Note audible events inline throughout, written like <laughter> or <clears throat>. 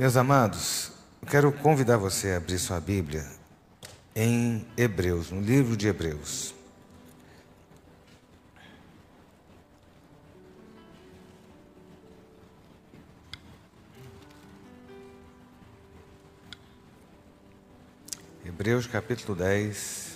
Meus amados, eu quero convidar você a abrir sua Bíblia em Hebreus, no livro de Hebreus. Hebreus capítulo 10.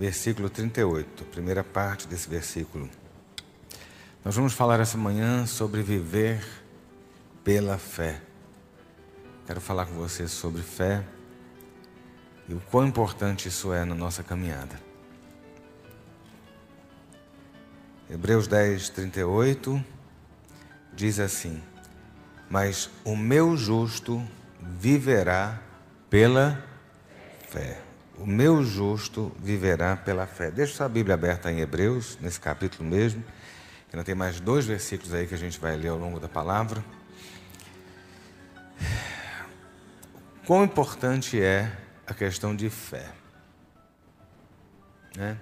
Versículo 38, primeira parte desse versículo. Nós vamos falar essa manhã sobre viver pela fé. Quero falar com você sobre fé e o quão importante isso é na nossa caminhada. Hebreus 10, 38 diz assim: Mas o meu justo viverá pela fé. O meu justo viverá pela fé. Deixa sua Bíblia aberta em Hebreus, nesse capítulo mesmo. Ainda tem mais dois versículos aí que a gente vai ler ao longo da palavra. Quão importante é a questão de fé. Né?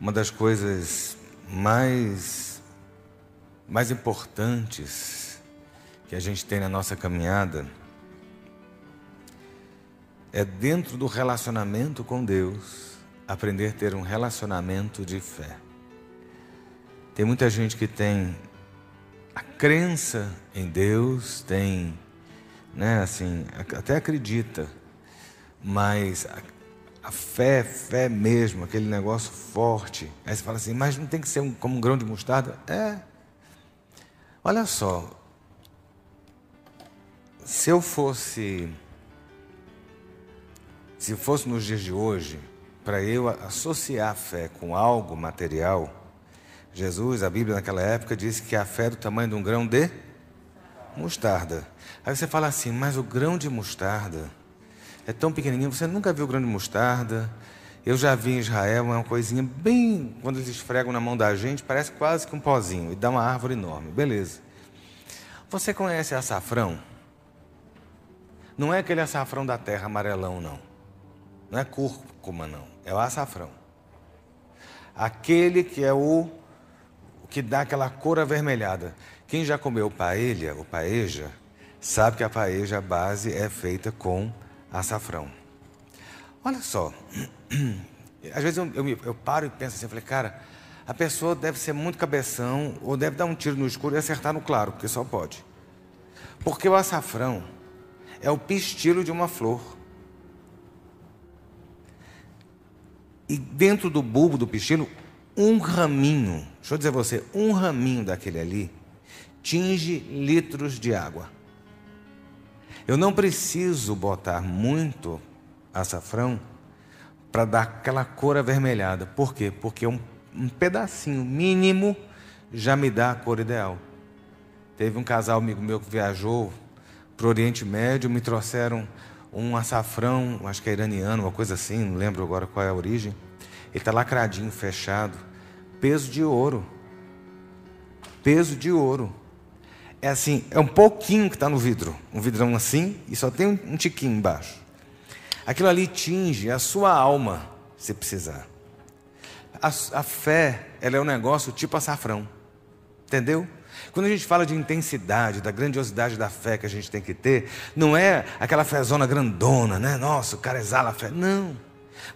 Uma das coisas mais, mais importantes que a gente tem na nossa caminhada é dentro do relacionamento com Deus aprender a ter um relacionamento de fé. Tem muita gente que tem a crença em Deus, tem né? Assim, até acredita, mas a, a, fé, fé mesmo, aquele negócio forte. Aí você fala assim, mas não tem que ser um, como um grão de mostarda? É. Olha só, se eu fosse, se fosse nos dias de hoje, para eu associar a fé com algo material, Jesus, a Bíblia naquela época disse que a fé é do tamanho de um grão de mostarda. Aí você fala assim, mas o grão de mostarda é tão pequenininho, você nunca viu grão de mostarda. Eu já vi em Israel é uma coisinha bem, quando eles esfregam na mão da gente, parece quase que um pozinho e dá uma árvore enorme. Beleza. Você conhece açafrão? Não é aquele açafrão da terra amarelão, não. Não é cúrcuma, não. É o açafrão. Aquele que é o que dá aquela cor avermelhada. Quem já comeu paella, ou paeja, sabe que a paeja base é feita com açafrão. Olha só, <clears throat> às vezes eu, eu, eu paro e penso assim, eu falei, cara, a pessoa deve ser muito cabeção ou deve dar um tiro no escuro e acertar no claro, porque só pode. Porque o açafrão é o pistilo de uma flor. E dentro do bulbo do pistilo, um raminho, deixa eu dizer a você, um raminho daquele ali tinge litros de água. Eu não preciso botar muito açafrão para dar aquela cor avermelhada. Por quê? Porque um, um pedacinho mínimo já me dá a cor ideal. Teve um casal amigo meu que viajou para o Oriente Médio, me trouxeram um açafrão, acho que é iraniano, uma coisa assim, não lembro agora qual é a origem. Ele está lacradinho, fechado, peso de ouro. Peso de ouro é assim, é um pouquinho que está no vidro, um vidrão assim, e só tem um, tiquinho embaixo. Aquilo ali tinge a sua alma, se precisar. A, a fé, ela é um negócio tipo açafrão, entendeu? Quando a gente fala de intensidade, da grandiosidade da fé que a gente tem que ter, não é aquela fezona grandona, né? Nossa, o cara exala a fé. Não.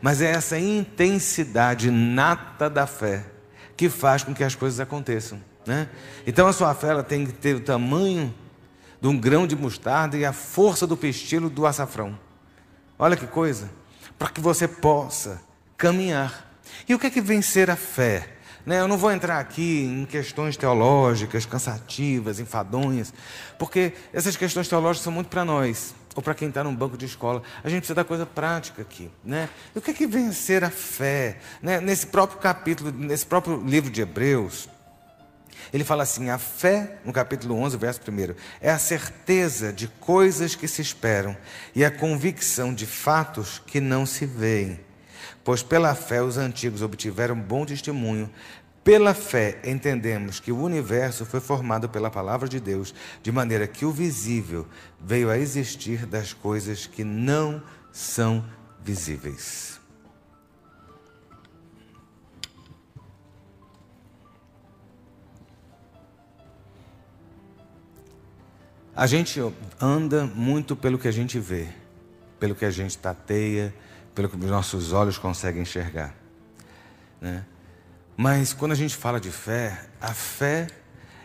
Mas é essa intensidade nata da fé que faz com que as coisas aconteçam. Né? Então a sua fé ela tem que ter o tamanho de um grão de mostarda e a força do pestilo do açafrão. Olha que coisa! Para que você possa caminhar. E o que é que vencer a fé? Né? Eu não vou entrar aqui em questões teológicas, cansativas, enfadonhas, porque essas questões teológicas são muito para nós, ou para quem está num banco de escola. A gente precisa da coisa prática aqui. Né? E o que é que vencer a fé? Né? Nesse próprio capítulo, nesse próprio livro de Hebreus, ele fala assim: a fé, no capítulo 11, verso 1, é a certeza de coisas que se esperam e a convicção de fatos que não se veem. Pois pela fé os antigos obtiveram bom testemunho. Pela fé, entendemos que o universo foi formado pela palavra de Deus, de maneira que o visível veio a existir das coisas que não são visíveis. A gente anda muito pelo que a gente vê, pelo que a gente tateia, pelo que os nossos olhos conseguem enxergar. Né? Mas quando a gente fala de fé, a fé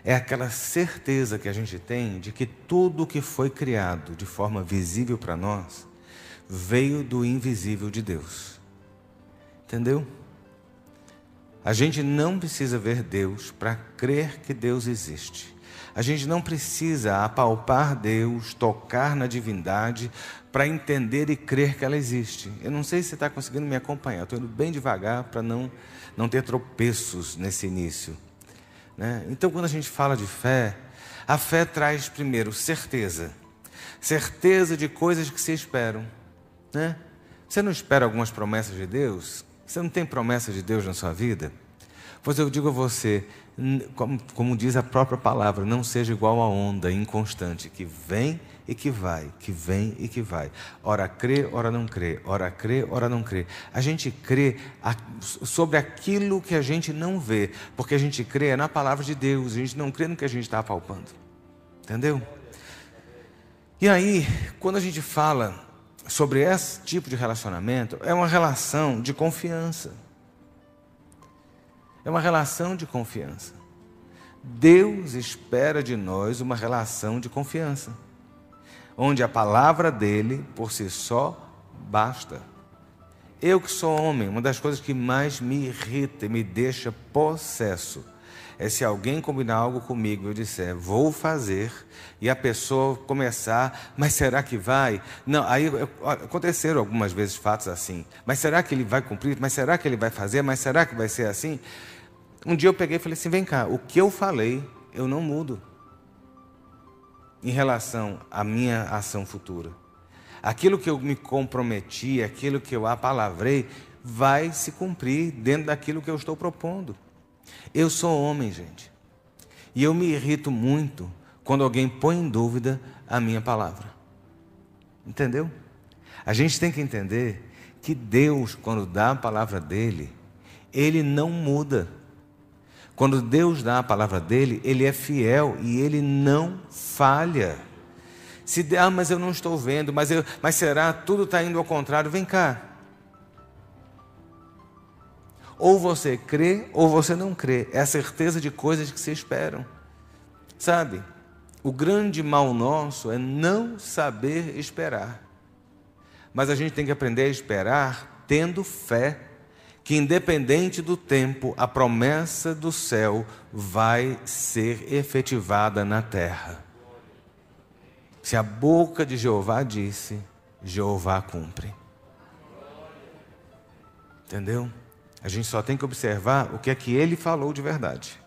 é aquela certeza que a gente tem de que tudo que foi criado de forma visível para nós veio do invisível de Deus. Entendeu? A gente não precisa ver Deus para crer que Deus existe. A gente não precisa apalpar Deus, tocar na divindade para entender e crer que ela existe. Eu não sei se você está conseguindo me acompanhar, estou indo bem devagar para não, não ter tropeços nesse início. Né? Então, quando a gente fala de fé, a fé traz primeiro certeza certeza de coisas que se esperam. Né? Você não espera algumas promessas de Deus? Você não tem promessa de Deus na sua vida? Pois eu digo a você, como, como diz a própria palavra, não seja igual a onda inconstante que vem e que vai, que vem e que vai. Ora crê, ora não crê, ora crê, ora não crê. A gente crê sobre aquilo que a gente não vê, porque a gente crê na palavra de Deus, a gente não crê no que a gente está apalpando. Entendeu? E aí, quando a gente fala sobre esse tipo de relacionamento, é uma relação de confiança. É uma relação de confiança. Deus espera de nós uma relação de confiança, onde a palavra dele por si só basta. Eu que sou homem, uma das coisas que mais me irrita e me deixa possesso é se alguém combinar algo comigo eu disser, vou fazer, e a pessoa começar, mas será que vai? Não, aí aconteceram algumas vezes fatos assim, mas será que ele vai cumprir? Mas será que ele vai fazer? Mas será que vai ser assim? Um dia eu peguei e falei assim: vem cá, o que eu falei, eu não mudo em relação à minha ação futura. Aquilo que eu me comprometi, aquilo que eu apalavrei, vai se cumprir dentro daquilo que eu estou propondo. Eu sou homem, gente. E eu me irrito muito quando alguém põe em dúvida a minha palavra. Entendeu? A gente tem que entender que Deus, quando dá a palavra dele, ele não muda. Quando Deus dá a palavra dele, ele é fiel e ele não falha. Se ah, mas eu não estou vendo, mas, eu, mas será tudo está indo ao contrário? Vem cá. Ou você crê ou você não crê. É a certeza de coisas que se esperam. Sabe? O grande mal nosso é não saber esperar. Mas a gente tem que aprender a esperar tendo fé que, independente do tempo, a promessa do céu vai ser efetivada na terra. Se a boca de Jeová disse, Jeová cumpre. Entendeu? A gente só tem que observar o que é que ele falou de verdade.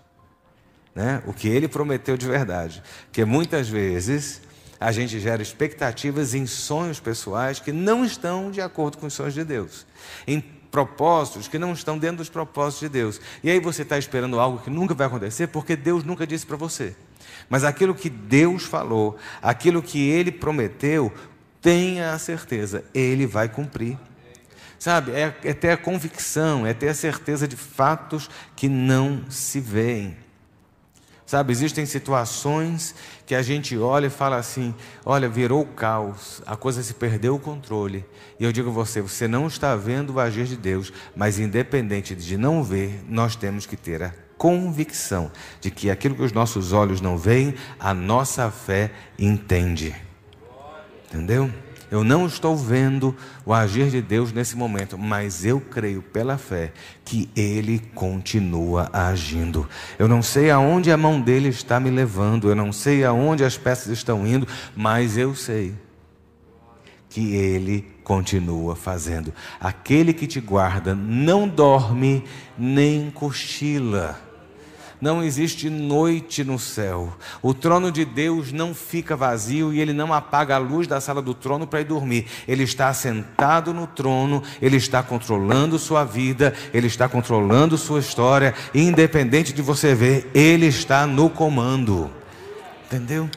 Né? O que ele prometeu de verdade. Porque muitas vezes a gente gera expectativas em sonhos pessoais que não estão de acordo com os sonhos de Deus. Em propósitos que não estão dentro dos propósitos de Deus. E aí você está esperando algo que nunca vai acontecer porque Deus nunca disse para você. Mas aquilo que Deus falou, aquilo que Ele prometeu, tenha a certeza, Ele vai cumprir. Sabe, é, é ter a convicção, é ter a certeza de fatos que não se veem. Sabe, existem situações que a gente olha e fala assim: olha, virou caos, a coisa se perdeu o controle. E eu digo a você: você não está vendo o agir de Deus, mas independente de não ver, nós temos que ter a convicção de que aquilo que os nossos olhos não veem, a nossa fé entende. Entendeu? Eu não estou vendo o agir de Deus nesse momento, mas eu creio pela fé que Ele continua agindo. Eu não sei aonde a mão dele está me levando, eu não sei aonde as peças estão indo, mas eu sei que Ele continua fazendo. Aquele que te guarda não dorme nem cochila. Não existe noite no céu. O trono de Deus não fica vazio e ele não apaga a luz da sala do trono para ir dormir. Ele está sentado no trono, ele está controlando sua vida, ele está controlando sua história, independente de você ver, ele está no comando. Entendeu?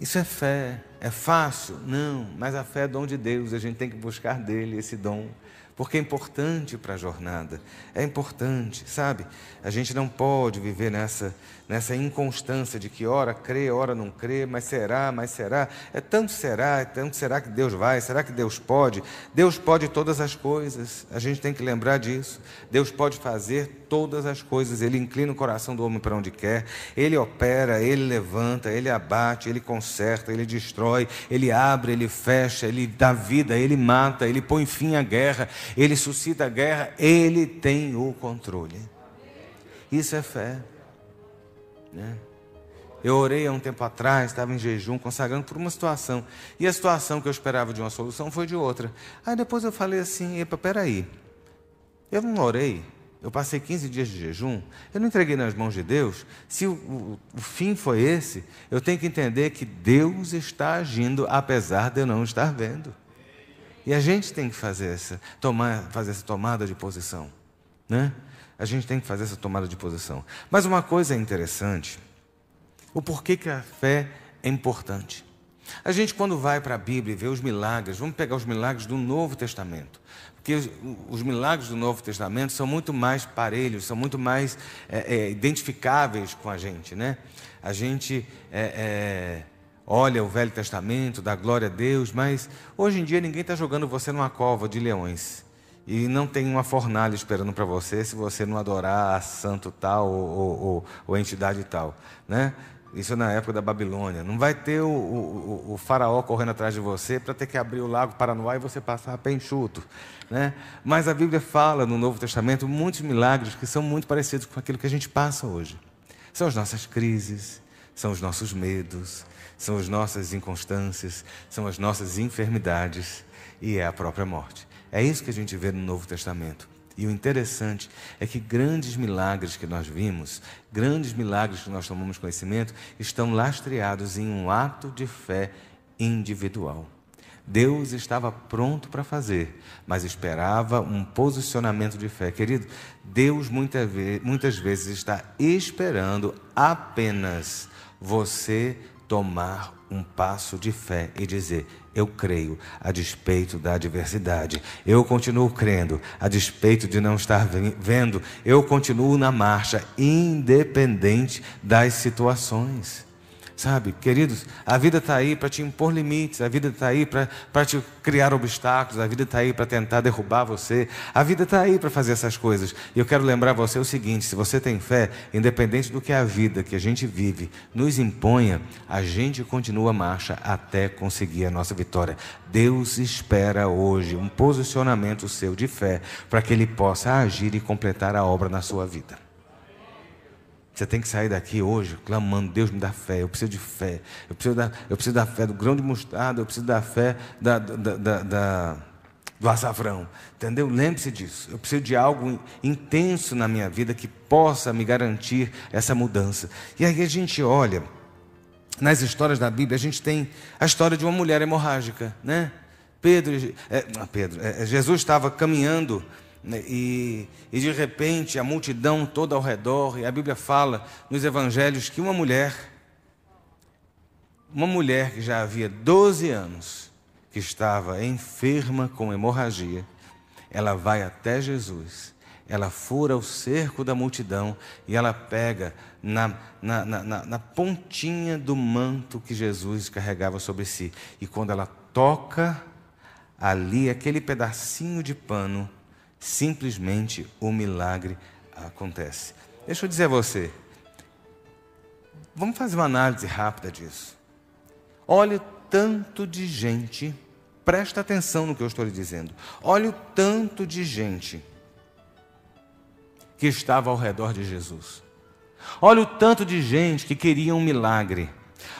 Isso é fé. É fácil? Não, mas a fé é dom de Deus, a gente tem que buscar dele esse dom porque é importante para a jornada, é importante, sabe? A gente não pode viver nessa, nessa inconstância de que ora crê, ora não crê, mas será, mas será. É tanto será, é tanto será que Deus vai, será que Deus pode? Deus pode todas as coisas, a gente tem que lembrar disso. Deus pode fazer todas as coisas, Ele inclina o coração do homem para onde quer, Ele opera, Ele levanta, Ele abate, Ele conserta, Ele destrói, Ele abre, Ele fecha, Ele dá vida, Ele mata, Ele põe fim à guerra, Ele suscita a guerra, Ele tem o controle. Isso é fé. Né? Eu orei há um tempo atrás, estava em jejum, consagrando por uma situação. E a situação que eu esperava de uma solução foi de outra. Aí depois eu falei assim: epa, peraí. Eu não orei, eu passei 15 dias de jejum, eu não entreguei nas mãos de Deus. Se o, o, o fim foi esse, eu tenho que entender que Deus está agindo apesar de eu não estar vendo. E a gente tem que fazer essa, tomar, fazer essa tomada de posição. Né? A gente tem que fazer essa tomada de posição. Mas uma coisa é interessante, o porquê que a fé é importante. A gente, quando vai para a Bíblia e vê os milagres, vamos pegar os milagres do Novo Testamento. Porque os, os milagres do Novo Testamento são muito mais parelhos, são muito mais é, é, identificáveis com a gente. Né? A gente é, é olha o Velho Testamento, dá glória a Deus, mas hoje em dia ninguém está jogando você numa cova de leões. E não tem uma fornalha esperando para você se você não adorar a santo tal ou, ou, ou, ou entidade tal. Né? Isso na época da Babilônia. Não vai ter o, o, o faraó correndo atrás de você para ter que abrir o lago Paranoá e você passar a pé enxuto. Né? Mas a Bíblia fala no Novo Testamento muitos milagres que são muito parecidos com aquilo que a gente passa hoje. São as nossas crises, são os nossos medos, são as nossas inconstâncias, são as nossas enfermidades e é a própria morte. É isso que a gente vê no Novo Testamento. E o interessante é que grandes milagres que nós vimos, grandes milagres que nós tomamos conhecimento, estão lastreados em um ato de fé individual. Deus estava pronto para fazer, mas esperava um posicionamento de fé. Querido, Deus muitas vezes está esperando apenas você tomar um passo de fé e dizer: Eu creio, a despeito da adversidade. Eu continuo crendo, a despeito de não estar vendo. Eu continuo na marcha, independente das situações. Sabe, queridos, a vida está aí para te impor limites, a vida está aí para te criar obstáculos, a vida está aí para tentar derrubar você, a vida está aí para fazer essas coisas. E eu quero lembrar você o seguinte: se você tem fé, independente do que a vida que a gente vive nos imponha, a gente continua a marcha até conseguir a nossa vitória. Deus espera hoje um posicionamento seu de fé para que Ele possa agir e completar a obra na sua vida. Você tem que sair daqui hoje clamando, Deus me dá fé, eu preciso de fé, eu preciso da, eu preciso da fé do grão de mostarda, eu preciso da fé da, da, da, da do açafrão. Entendeu? Lembre-se disso. Eu preciso de algo intenso na minha vida que possa me garantir essa mudança. E aí a gente olha, nas histórias da Bíblia, a gente tem a história de uma mulher hemorrágica, né? Pedro, é, Pedro é, Jesus estava caminhando e, e de repente a multidão toda ao redor, e a Bíblia fala nos evangelhos que uma mulher, uma mulher que já havia 12 anos, que estava enferma com hemorragia, ela vai até Jesus, ela fura o cerco da multidão e ela pega na, na, na, na pontinha do manto que Jesus carregava sobre si. E quando ela toca ali, aquele pedacinho de pano, simplesmente o milagre acontece. Deixa eu dizer a você, vamos fazer uma análise rápida disso. Olha o tanto de gente, presta atenção no que eu estou lhe dizendo. Olha o tanto de gente que estava ao redor de Jesus. Olha o tanto de gente que queria um milagre.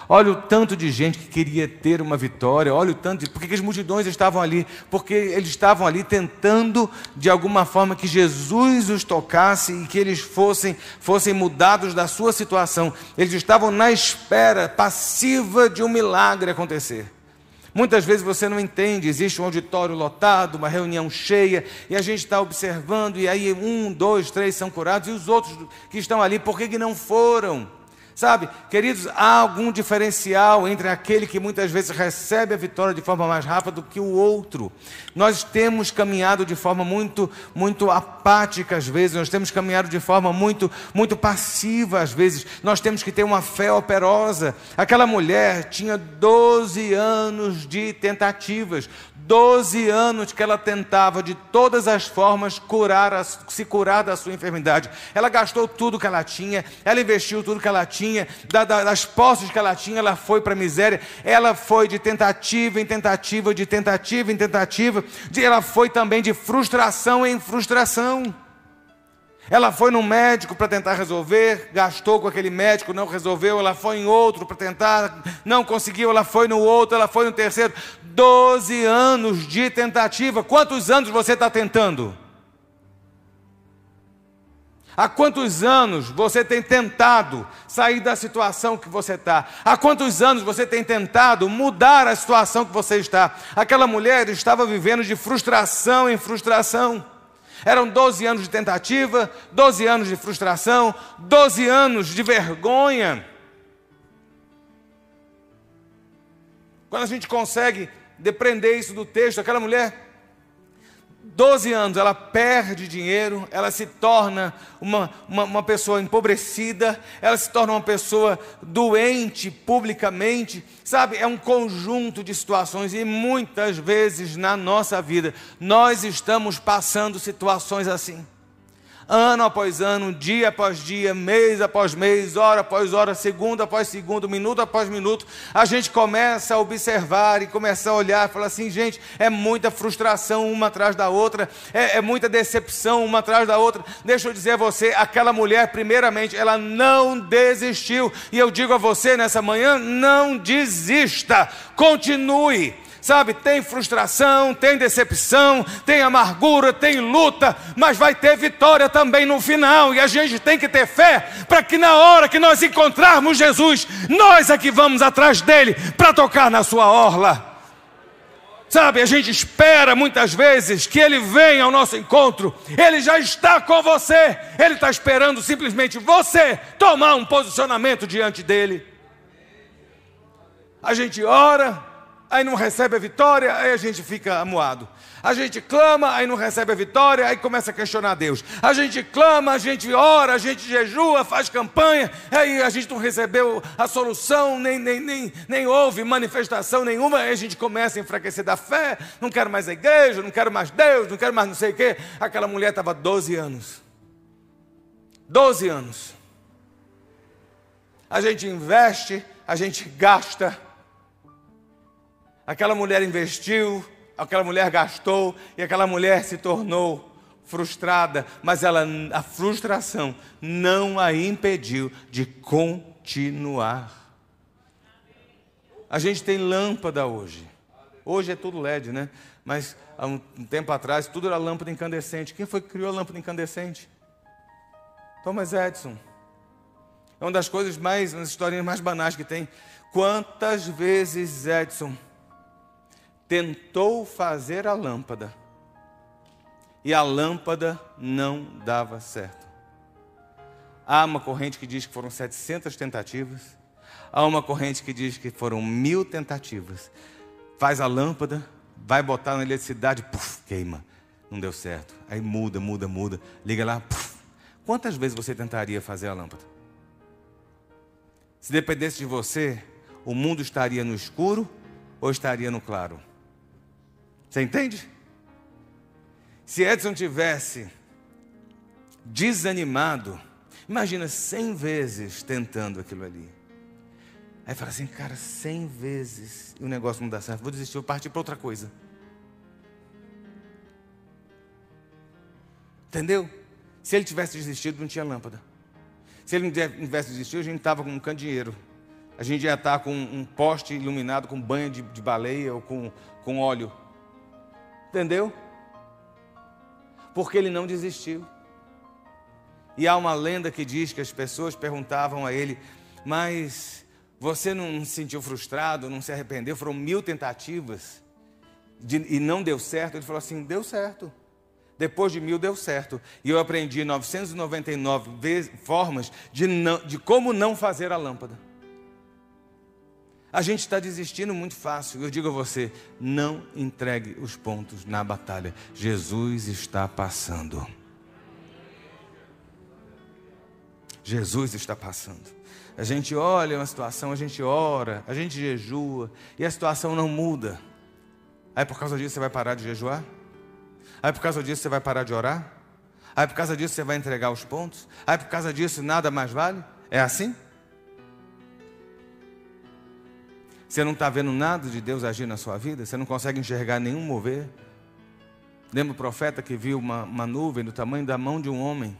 Olha o tanto de gente que queria ter uma vitória, olha o tanto de. Por que as multidões estavam ali? Porque eles estavam ali tentando, de alguma forma, que Jesus os tocasse e que eles fossem, fossem mudados da sua situação. Eles estavam na espera passiva de um milagre acontecer. Muitas vezes você não entende, existe um auditório lotado, uma reunião cheia, e a gente está observando, e aí um, dois, três são curados, e os outros que estão ali, por que, que não foram? Sabe, queridos, há algum diferencial entre aquele que muitas vezes recebe a vitória de forma mais rápida do que o outro. Nós temos caminhado de forma muito, muito apática às vezes, nós temos caminhado de forma muito, muito passiva às vezes. Nós temos que ter uma fé operosa. Aquela mulher tinha 12 anos de tentativas, Doze anos que ela tentava de todas as formas curar, se curar da sua enfermidade. Ela gastou tudo que ela tinha, ela investiu tudo que ela tinha, da, da, das posses que ela tinha, ela foi para a miséria. Ela foi de tentativa em tentativa, de tentativa em tentativa, de, ela foi também de frustração em frustração. Ela foi num médico para tentar resolver, gastou com aquele médico, não resolveu. Ela foi em outro para tentar, não conseguiu. Ela foi no outro, ela foi no terceiro. Doze anos de tentativa. Quantos anos você está tentando? Há quantos anos você tem tentado sair da situação que você está? Há quantos anos você tem tentado mudar a situação que você está? Aquela mulher estava vivendo de frustração em frustração. Eram 12 anos de tentativa, 12 anos de frustração, 12 anos de vergonha. Quando a gente consegue depreender isso do texto, aquela mulher 12 anos, ela perde dinheiro, ela se torna uma, uma, uma, pessoa empobrecida, ela se torna uma pessoa doente publicamente, sabe? É um conjunto de situações e muitas vezes na nossa vida nós estamos passando situações assim ano após ano, dia após dia, mês após mês, hora após hora, segundo após segundo, minuto após minuto, a gente começa a observar e começa a olhar e falar assim: gente, é muita frustração uma atrás da outra, é, é muita decepção uma atrás da outra. Deixa eu dizer a você: aquela mulher, primeiramente, ela não desistiu, e eu digo a você nessa manhã: não desista, continue sabe? Tem frustração, tem decepção, tem amargura, tem luta, mas vai ter vitória também no final. E a gente tem que ter fé para que na hora que nós encontrarmos Jesus, nós é que vamos atrás dele para tocar na sua orla. Sabe, a gente espera muitas vezes que Ele venha ao nosso encontro, Ele já está com você, Ele está esperando simplesmente você tomar um posicionamento diante dEle. A gente ora, aí não recebe a vitória, aí a gente fica amuado. A gente clama, aí não recebe a vitória, aí começa a questionar Deus. A gente clama, a gente ora, a gente jejua, faz campanha, aí a gente não recebeu a solução, nem, nem, nem, nem houve manifestação nenhuma, aí a gente começa a enfraquecer da fé, não quero mais a igreja, não quero mais Deus, não quero mais não sei o quê. Aquela mulher estava 12 anos. 12 anos. A gente investe, a gente gasta, Aquela mulher investiu, aquela mulher gastou e aquela mulher se tornou frustrada, mas ela, a frustração não a impediu de continuar. A gente tem lâmpada hoje. Hoje é tudo LED, né? Mas há um tempo atrás tudo era lâmpada incandescente. Quem foi que criou a lâmpada incandescente? Thomas Edison. É uma das coisas mais, uma das historinhas mais banais que tem. Quantas vezes Edison tentou fazer a lâmpada e a lâmpada não dava certo. Há uma corrente que diz que foram 700 tentativas, há uma corrente que diz que foram mil tentativas. Faz a lâmpada, vai botar na eletricidade, puf, queima. Não deu certo. Aí muda, muda, muda. Liga lá. Quantas vezes você tentaria fazer a lâmpada? Se dependesse de você, o mundo estaria no escuro ou estaria no claro? Você entende? Se Edson tivesse desanimado, imagina cem vezes tentando aquilo ali. Aí fala assim, cara, cem vezes e o negócio não dá certo, vou desistir, vou partir para outra coisa. Entendeu? Se ele tivesse desistido, não tinha lâmpada. Se ele não tivesse desistido, a gente estava com um candeeiro A gente ia estar com um poste iluminado com banho de, de baleia ou com, com óleo. Entendeu? Porque ele não desistiu. E há uma lenda que diz que as pessoas perguntavam a ele, mas você não se sentiu frustrado, não se arrependeu? Foram mil tentativas de, e não deu certo. Ele falou assim: deu certo. Depois de mil deu certo. E eu aprendi 999 vezes, formas de, não, de como não fazer a lâmpada. A gente está desistindo muito fácil. Eu digo a você: não entregue os pontos na batalha. Jesus está passando. Jesus está passando. A gente olha uma situação, a gente ora, a gente jejua e a situação não muda. Aí por causa disso você vai parar de jejuar? Aí por causa disso você vai parar de orar? Aí por causa disso você vai entregar os pontos? Aí por causa disso nada mais vale? É assim? Você não está vendo nada de Deus agir na sua vida? Você não consegue enxergar nenhum mover? Lembra o profeta que viu uma, uma nuvem do tamanho da mão de um homem?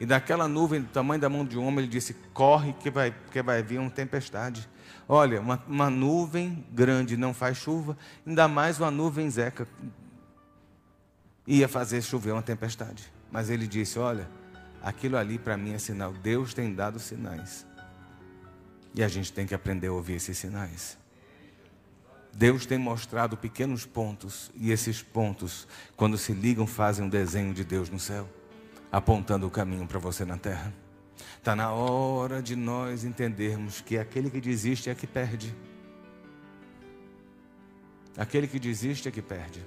E daquela nuvem do tamanho da mão de um homem, ele disse: Corre, que vai, que vai vir uma tempestade. Olha, uma, uma nuvem grande não faz chuva, ainda mais uma nuvem zeca. Ia fazer chover uma tempestade. Mas ele disse: Olha, aquilo ali para mim é sinal. Deus tem dado sinais. E a gente tem que aprender a ouvir esses sinais. Deus tem mostrado pequenos pontos, e esses pontos, quando se ligam, fazem um desenho de Deus no céu apontando o caminho para você na terra. Está na hora de nós entendermos que aquele que desiste é que perde. Aquele que desiste é que perde.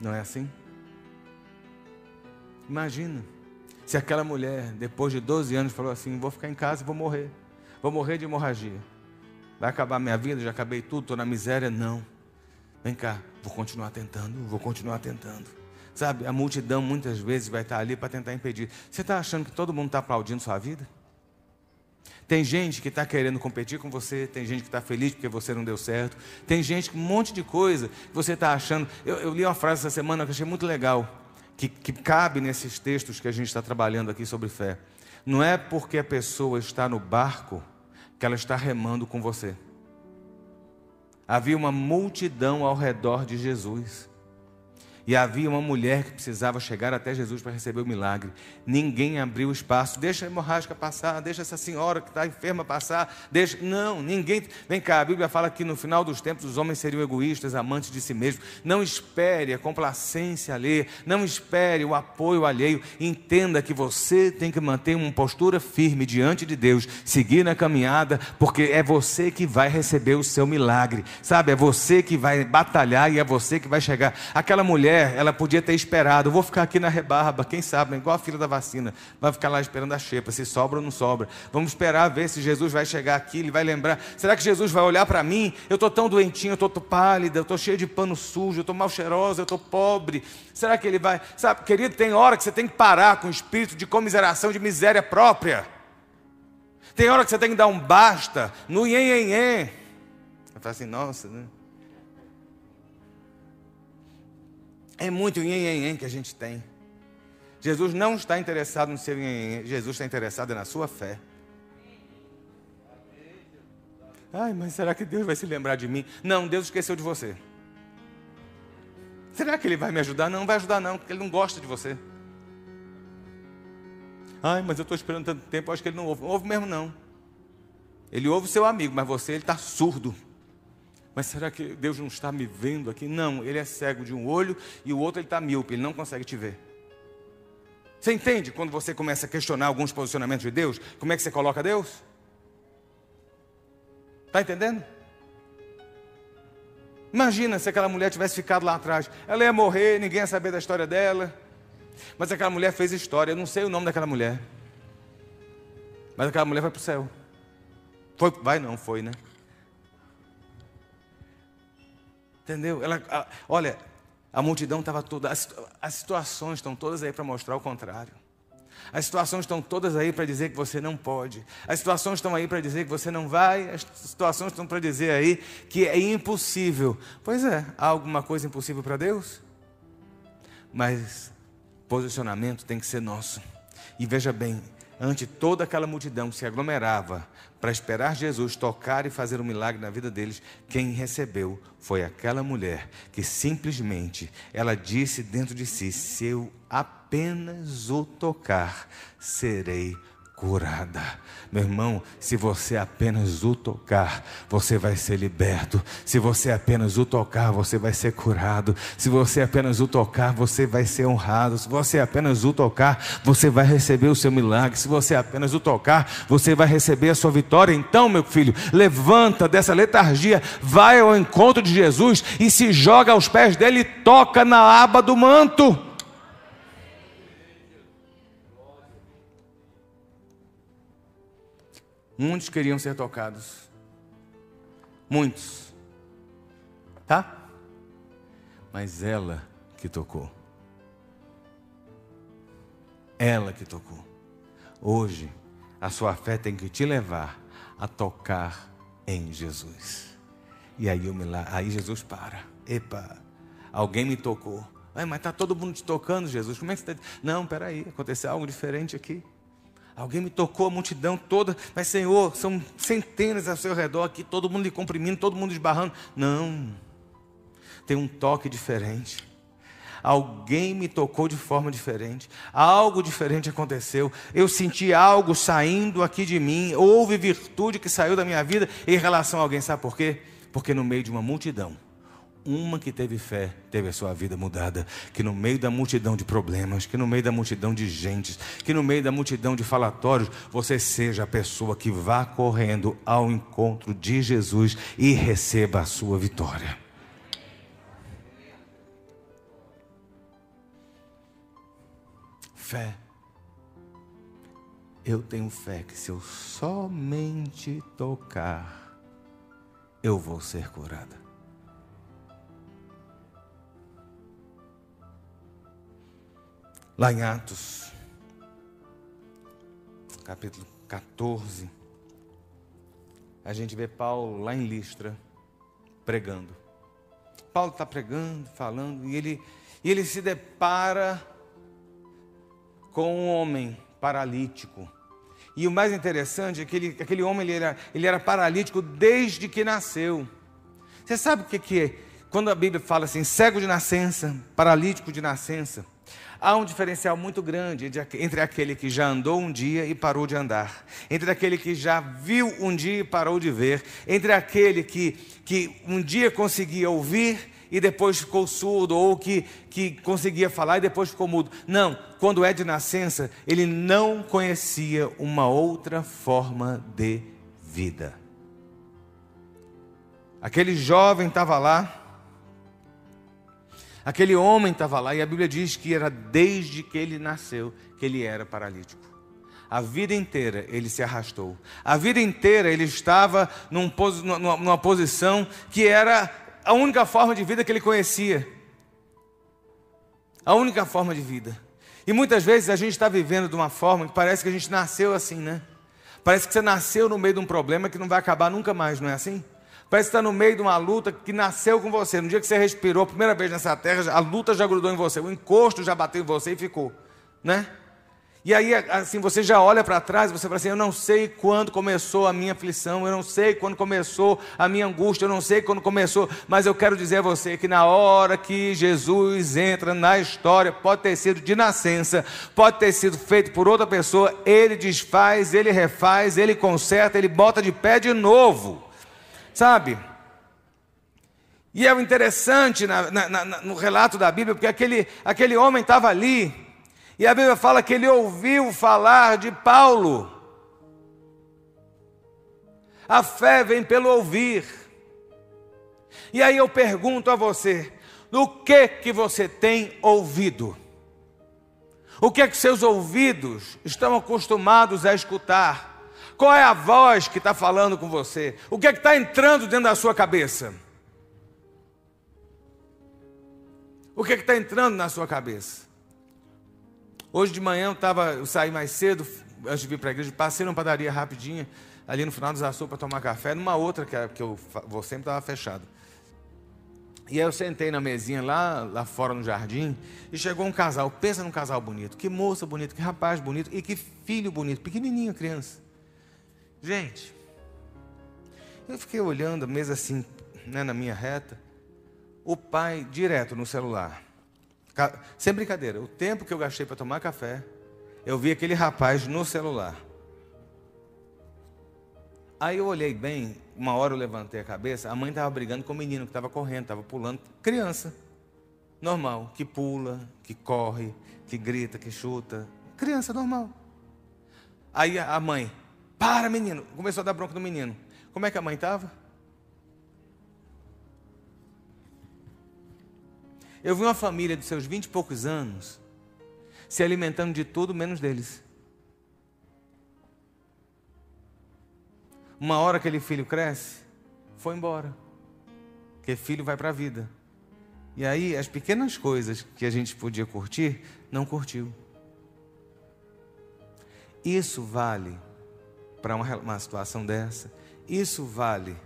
Não é assim? Imagina se aquela mulher, depois de 12 anos, falou assim: Vou ficar em casa e vou morrer. Vou morrer de hemorragia. Vai acabar minha vida, já acabei tudo, estou na miséria. Não. Vem cá, vou continuar tentando, vou continuar tentando. Sabe, a multidão muitas vezes vai estar ali para tentar impedir. Você está achando que todo mundo está aplaudindo sua vida? Tem gente que está querendo competir com você, tem gente que está feliz porque você não deu certo, tem gente, um monte de coisa que você está achando. Eu, eu, li uma frase essa semana que achei muito legal, que, que cabe nesses textos que a gente está trabalhando aqui sobre fé. Não é porque a pessoa está no barco que ela está remando com você. Havia uma multidão ao redor de Jesus. E havia uma mulher que precisava chegar até Jesus para receber o milagre. Ninguém abriu espaço. Deixa a hemorrágica passar, deixa essa senhora que está enferma passar. Deixa. Não, ninguém. Vem cá, a Bíblia fala que no final dos tempos os homens seriam egoístas, amantes de si mesmos. Não espere a complacência alheia, não espere o apoio alheio. Entenda que você tem que manter uma postura firme diante de Deus, seguir na caminhada, porque é você que vai receber o seu milagre. Sabe, é você que vai batalhar e é você que vai chegar. Aquela mulher mulher, ela podia ter esperado, vou ficar aqui na rebarba, quem sabe, igual a fila da vacina, vai ficar lá esperando a xepa, se sobra ou não sobra. Vamos esperar ver se Jesus vai chegar aqui, ele vai lembrar. Será que Jesus vai olhar para mim? Eu estou tão doentinho, eu estou pálida, eu estou cheio de pano sujo, eu estou mal cheirosa, eu estou pobre. Será que ele vai? Sabe, querido, tem hora que você tem que parar com o espírito de comiseração, de miséria própria. Tem hora que você tem que dar um basta no ien, ien, ien. Eu falo assim, nossa, né? É muito nhen, que a gente tem. Jesus não está interessado no seu nhen, Jesus está interessado na sua fé. Ai, mas será que Deus vai se lembrar de mim? Não, Deus esqueceu de você. Será que Ele vai me ajudar? Não, não vai ajudar não, porque Ele não gosta de você. Ai, mas eu estou esperando tanto tempo, acho que Ele não ouve. Não ouve mesmo não. Ele ouve o seu amigo, mas você, Ele está surdo. Mas será que Deus não está me vendo aqui? Não, ele é cego de um olho e o outro ele está míope, ele não consegue te ver. Você entende quando você começa a questionar alguns posicionamentos de Deus? Como é que você coloca Deus? Está entendendo? Imagina se aquela mulher tivesse ficado lá atrás. Ela ia morrer, ninguém ia saber da história dela. Mas aquela mulher fez história. Eu não sei o nome daquela mulher. Mas aquela mulher vai para o céu. Foi, vai não, foi, né? Entendeu? Ela, a, olha, a multidão estava toda. As, as situações estão todas aí para mostrar o contrário. As situações estão todas aí para dizer que você não pode. As situações estão aí para dizer que você não vai. As situações estão para dizer aí que é impossível. Pois é, há alguma coisa impossível para Deus? Mas posicionamento tem que ser nosso. E veja bem, ante toda aquela multidão que se aglomerava para esperar Jesus tocar e fazer um milagre na vida deles, quem recebeu foi aquela mulher que simplesmente ela disse dentro de si: se eu apenas o tocar, serei curada. Meu irmão, se você apenas o tocar, você vai ser liberto. Se você apenas o tocar, você vai ser curado. Se você apenas o tocar, você vai ser honrado. Se você apenas o tocar, você vai receber o seu milagre. Se você apenas o tocar, você vai receber a sua vitória. Então, meu filho, levanta dessa letargia, vai ao encontro de Jesus e se joga aos pés dele e toca na aba do manto. Muitos queriam ser tocados. Muitos. Tá? Mas ela que tocou. Ela que tocou. Hoje, a sua fé tem que te levar a tocar em Jesus. E aí, me lá, aí Jesus para. Epa, alguém me tocou. Mas está todo mundo te tocando, Jesus. Como é que você está? Não, peraí, aconteceu algo diferente aqui. Alguém me tocou, a multidão toda, mas Senhor, são centenas ao seu redor aqui, todo mundo lhe comprimindo, todo mundo esbarrando. Não, tem um toque diferente. Alguém me tocou de forma diferente, algo diferente aconteceu. Eu senti algo saindo aqui de mim, houve virtude que saiu da minha vida em relação a alguém, sabe por quê? Porque no meio de uma multidão, uma que teve fé teve a sua vida mudada. Que no meio da multidão de problemas, que no meio da multidão de gente, que no meio da multidão de falatórios, você seja a pessoa que vá correndo ao encontro de Jesus e receba a sua vitória. Fé. Eu tenho fé que se eu somente tocar, eu vou ser curada. Lá em Atos, capítulo 14, a gente vê Paulo lá em Listra, pregando. Paulo está pregando, falando, e ele, e ele se depara com um homem paralítico. E o mais interessante é que ele, aquele homem ele era, ele era paralítico desde que nasceu. Você sabe o que, que é? Quando a Bíblia fala assim, cego de nascença, paralítico de nascença, Há um diferencial muito grande entre aquele que já andou um dia e parou de andar, entre aquele que já viu um dia e parou de ver, entre aquele que, que um dia conseguia ouvir e depois ficou surdo, ou que, que conseguia falar e depois ficou mudo. Não, quando é de nascença, ele não conhecia uma outra forma de vida. Aquele jovem estava lá, Aquele homem estava lá e a Bíblia diz que era desde que ele nasceu que ele era paralítico. A vida inteira ele se arrastou. A vida inteira ele estava num, numa posição que era a única forma de vida que ele conhecia. A única forma de vida. E muitas vezes a gente está vivendo de uma forma que parece que a gente nasceu assim, né? Parece que você nasceu no meio de um problema que não vai acabar nunca mais, não é assim? Parece que está no meio de uma luta que nasceu com você. No dia que você respirou a primeira vez nessa terra, a luta já grudou em você, o encosto já bateu em você e ficou, né? E aí, assim, você já olha para trás você fala assim: Eu não sei quando começou a minha aflição, eu não sei quando começou a minha angústia, eu não sei quando começou, mas eu quero dizer a você que na hora que Jesus entra na história, pode ter sido de nascença, pode ter sido feito por outra pessoa, ele desfaz, ele refaz, ele conserta, ele bota de pé de novo. Sabe? E é interessante na, na, na, no relato da Bíblia, porque aquele, aquele homem estava ali, e a Bíblia fala que ele ouviu falar de Paulo. A fé vem pelo ouvir. E aí eu pergunto a você: o que que você tem ouvido? O que é que seus ouvidos estão acostumados a escutar? Qual é a voz que está falando com você? O que é que está entrando dentro da sua cabeça? O que é que está entrando na sua cabeça? Hoje de manhã eu, tava, eu saí mais cedo, antes de vir para a igreja, passei numa padaria rapidinha, ali no final dos açougues para tomar café, numa outra que, que eu sempre estava fechado. E aí eu sentei na mesinha lá, lá fora no jardim e chegou um casal. Pensa num casal bonito, que moça bonita, que rapaz bonito e que filho bonito, pequenininho criança. Gente, eu fiquei olhando a mesa assim, né, na minha reta, o pai direto no celular. Sem brincadeira, o tempo que eu gastei para tomar café, eu vi aquele rapaz no celular. Aí eu olhei bem, uma hora eu levantei a cabeça, a mãe estava brigando com o menino que estava correndo, estava pulando. Criança, normal, que pula, que corre, que grita, que chuta. Criança normal. Aí a mãe, para menino, começou a dar bronca no menino. Como é que a mãe estava? Eu vi uma família de seus vinte e poucos anos se alimentando de tudo menos deles. Uma hora aquele filho cresce, foi embora. Porque filho vai para a vida. E aí as pequenas coisas que a gente podia curtir, não curtiu. Isso vale para uma, uma situação dessa. Isso vale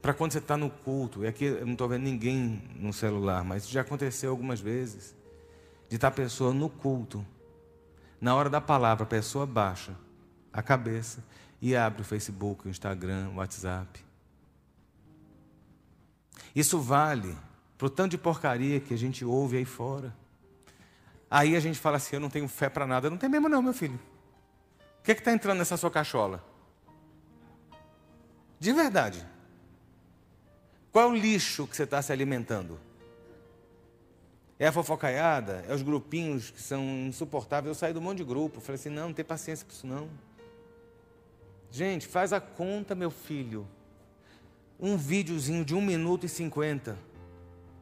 para quando você está no culto, e aqui eu não estou vendo ninguém no celular, mas já aconteceu algumas vezes, de estar tá a pessoa no culto, na hora da palavra, a pessoa baixa a cabeça e abre o Facebook, o Instagram, o WhatsApp. Isso vale para o tanto de porcaria que a gente ouve aí fora. Aí a gente fala assim: eu não tenho fé para nada. Não tem mesmo, não, meu filho. O que é está entrando nessa sua cachola? De verdade. Qual é o lixo que você está se alimentando? É a fofocaiada? É os grupinhos que são insuportáveis? Eu saí do monte de grupo. Falei assim: não, não tem paciência para isso não. Gente, faz a conta, meu filho. Um videozinho de 1 minuto e 50.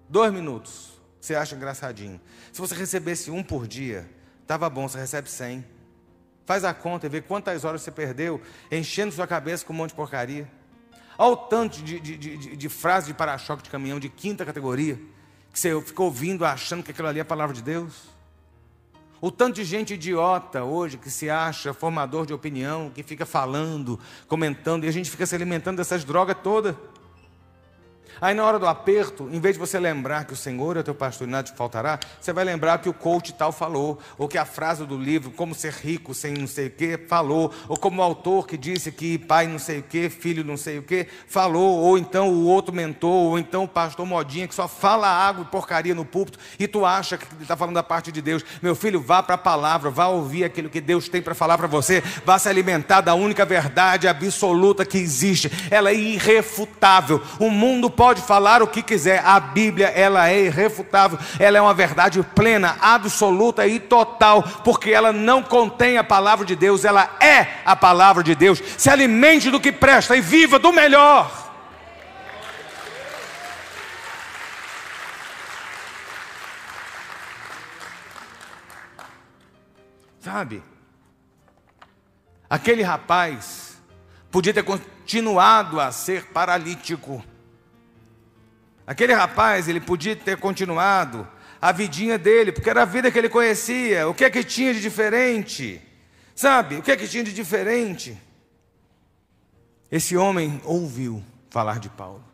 Dois minutos. Você acha engraçadinho. Se você recebesse um por dia, estava bom, você recebe 100. Faz a conta e vê quantas horas você perdeu enchendo sua cabeça com um monte de porcaria. Olha o tanto de, de, de, de frase de para-choque de caminhão de quinta categoria que você ficou ouvindo achando que aquilo ali é a palavra de Deus. O tanto de gente idiota hoje que se acha formador de opinião, que fica falando, comentando, e a gente fica se alimentando dessas drogas todas. Aí na hora do aperto, em vez de você lembrar que o Senhor é o teu pastor e nada te faltará, você vai lembrar que o coach tal falou, ou que a frase do livro, como ser rico sem não sei o que, falou, ou como o autor que disse que pai não sei o que, filho não sei o que, falou, ou então o outro mentor, ou então o pastor modinha que só fala água e porcaria no púlpito, e tu acha que está falando da parte de Deus. Meu filho, vá para a palavra, vá ouvir aquilo que Deus tem para falar para você, vá se alimentar da única verdade absoluta que existe, ela é irrefutável. O mundo pode pode falar o que quiser, a Bíblia ela é irrefutável, ela é uma verdade plena, absoluta e total, porque ela não contém a palavra de Deus, ela é a palavra de Deus. Se alimente do que presta e viva do melhor. Sabe? Aquele rapaz podia ter continuado a ser paralítico. Aquele rapaz, ele podia ter continuado a vidinha dele, porque era a vida que ele conhecia. O que é que tinha de diferente? Sabe? O que é que tinha de diferente? Esse homem ouviu falar de Paulo.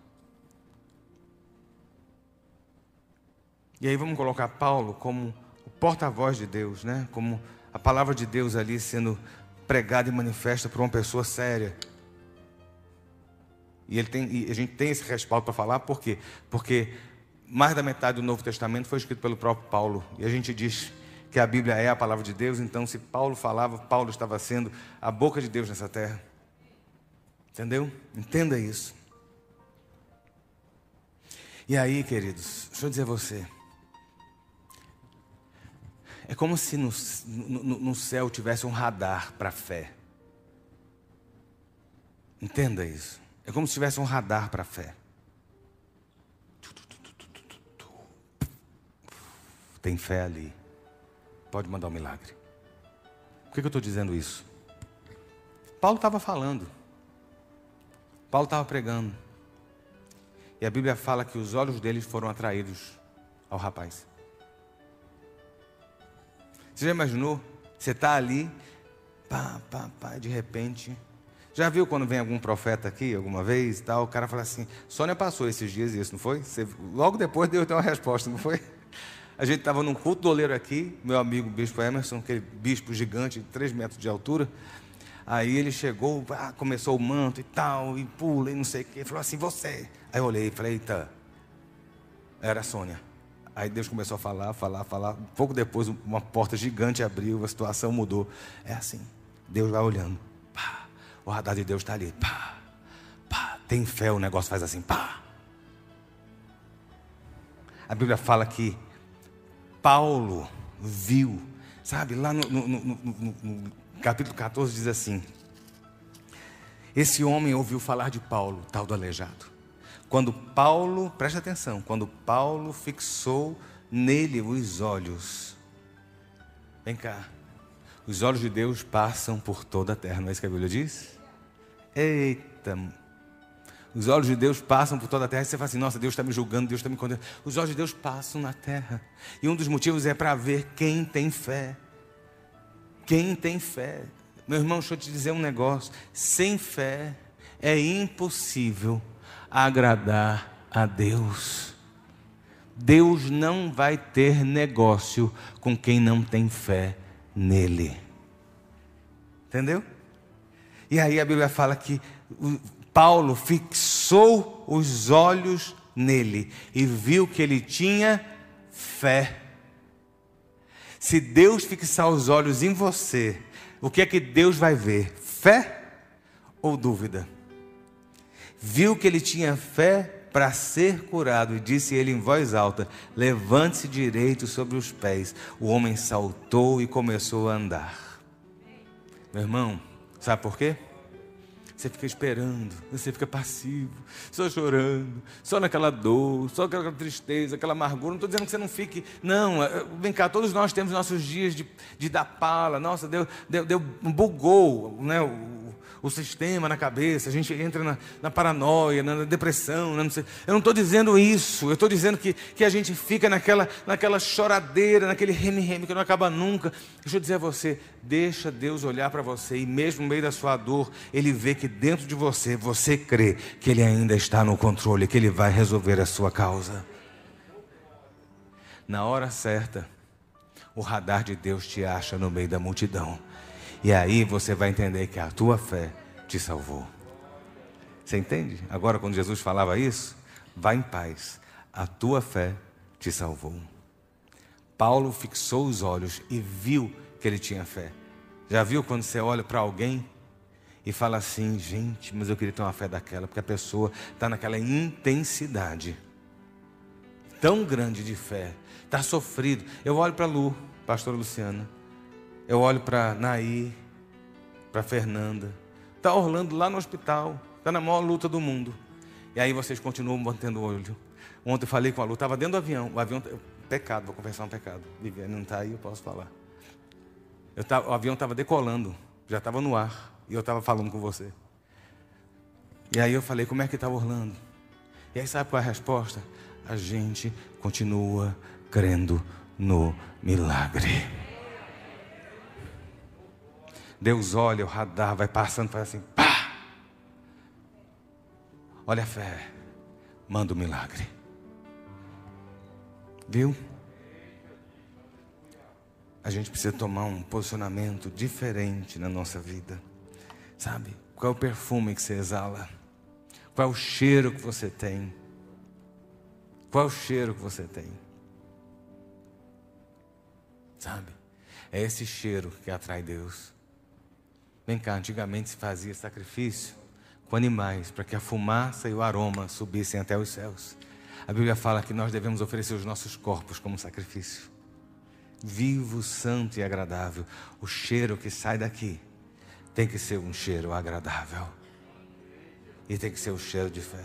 E aí vamos colocar Paulo como o porta-voz de Deus, né? Como a palavra de Deus ali sendo pregada e manifesta por uma pessoa séria. E, ele tem, e a gente tem esse respaldo para falar, por quê? Porque mais da metade do Novo Testamento foi escrito pelo próprio Paulo. E a gente diz que a Bíblia é a palavra de Deus, então se Paulo falava, Paulo estava sendo a boca de Deus nessa terra. Entendeu? Entenda isso. E aí, queridos, deixa eu dizer a você. É como se no, no, no céu tivesse um radar para a fé. Entenda isso. É como se tivesse um radar para a fé. Tem fé ali. Pode mandar um milagre. Por que, eu estou dizendo isso? Paulo estava falando. Paulo estava pregando. E a Bíblia fala que os olhos dele foram atraídos ao rapaz. Você já imaginou? Você está ali, pá, pá, pá, de repente Já viu quando vem algum profeta aqui, alguma vez e tal, o cara fala assim, Sônia passou esses dias isso, não foi? Você, logo depois deu uma resposta, não foi? <laughs> A gente estava num culto do oleiro aqui, meu amigo bispo Emerson, aquele bispo gigante de 3 metros de altura. Aí ele chegou, ah, começou o manto e tal, e pula e não sei o quê. Falou assim, você. Aí eu olhei e falei, eita, era a Sônia. Aí Deus começou a falar, falar, falar. Pouco depois, uma porta gigante abriu, a situação mudou. É assim, Deus vai olhando. O radar de Deus está ali. Pá, pá, tem fé, o negócio faz assim. Pá. A Bíblia fala que Paulo viu, sabe, lá no, no, no, no capítulo 14 diz assim: Esse homem ouviu falar de Paulo, tal do aleijado. Quando Paulo, preste atenção, quando Paulo fixou nele os olhos, vem cá, os olhos de Deus passam por toda a terra, não é isso que a Bíblia diz? Eita, os olhos de Deus passam por toda a terra e você fala assim: nossa, Deus está me julgando, Deus está me condenando. Os olhos de Deus passam na terra. E um dos motivos é para ver quem tem fé. Quem tem fé. Meu irmão, deixa eu te dizer um negócio: sem fé é impossível agradar a Deus. Deus não vai ter negócio com quem não tem fé nele. Entendeu? E aí a Bíblia fala que Paulo fixou os olhos nele e viu que ele tinha fé. Se Deus fixar os olhos em você, o que é que Deus vai ver? Fé ou dúvida? Viu que ele tinha fé para ser curado e disse ele em voz alta: Levante-se direito sobre os pés. O homem saltou e começou a andar. Meu irmão, sabe por quê? Você fica esperando, você fica passivo, só chorando, só naquela dor, só aquela tristeza, aquela amargura. Não estou dizendo que você não fique. Não, é, vem cá, todos nós temos nossos dias de, de dar pala. Nossa, deu, deu, deu, bugou né, o, o sistema na cabeça, a gente entra na, na paranoia, na depressão. Não eu não estou dizendo isso, eu estou dizendo que, que a gente fica naquela, naquela choradeira, naquele reme-reme que não acaba nunca. Deixa eu dizer a você: deixa Deus olhar para você e, mesmo no meio da sua dor, Ele vê que dentro de você, você crê que Ele ainda está no controle, que Ele vai resolver a sua causa. Na hora certa, o radar de Deus te acha no meio da multidão. E aí você vai entender que a tua fé te salvou. Você entende? Agora, quando Jesus falava isso, vá em paz, a tua fé te salvou. Paulo fixou os olhos e viu que ele tinha fé. Já viu quando você olha para alguém e fala assim, gente, mas eu queria ter uma fé daquela, porque a pessoa está naquela intensidade tão grande de fé, está sofrido. Eu olho para Lu, pastor Luciana, eu olho para Naí, para Fernanda. Está Orlando lá no hospital, está na maior luta do mundo. E aí vocês continuam mantendo o olho. Ontem eu falei com a Lu, estava dentro do avião. O avião, pecado, vou confessar um pecado. Viviane não está aí, eu posso falar. Eu tava, o avião estava decolando, já estava no ar. E eu estava falando com você. E aí eu falei, como é que está Orlando? E aí sabe qual é a resposta? A gente continua crendo no milagre. Deus olha, o radar vai passando, faz assim, pá! Olha a fé, manda o um milagre. Viu? A gente precisa tomar um posicionamento diferente na nossa vida. Sabe? Qual é o perfume que você exala? Qual é o cheiro que você tem? Qual é o cheiro que você tem? Sabe? É esse cheiro que atrai Deus. Vem cá, antigamente se fazia sacrifício com animais para que a fumaça e o aroma subissem até os céus. A Bíblia fala que nós devemos oferecer os nossos corpos como sacrifício. Vivo, santo e agradável. O cheiro que sai daqui tem que ser um cheiro agradável. E tem que ser o um cheiro de fé.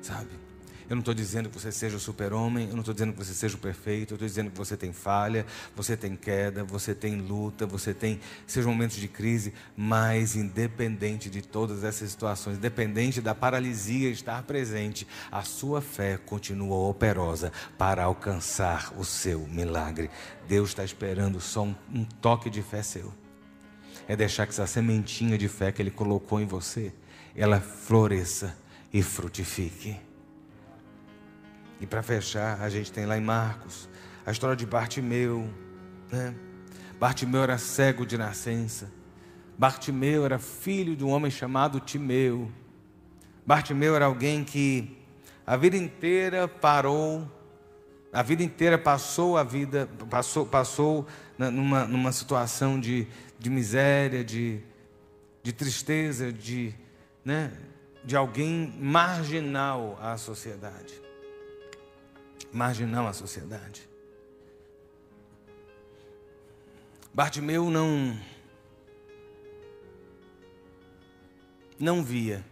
Sabe? Eu não estou dizendo que você seja o super-homem, eu não estou dizendo que você seja o perfeito, eu estou dizendo que você tem falha, você tem queda, você tem luta, você tem seus momentos de crise, mas independente de todas essas situações, independente da paralisia estar presente, a sua fé continua operosa para alcançar o seu milagre. Deus está esperando só um, um toque de fé seu. é deixar que essa sementinha de fé que Ele colocou em você, ela floresça e frutifique. E para fechar, a gente tem lá em Marcos a história de Bartimeu. Né? Bartimeu era cego de nascença. Bartimeu era filho de um homem chamado Timeu. Bartimeu era alguém que a vida inteira parou, a vida inteira passou a vida, passou, passou numa, numa situação de, de miséria, de, de tristeza, de, né, de alguém marginal à sociedade. Marginal à sociedade. Bartimeu não não via.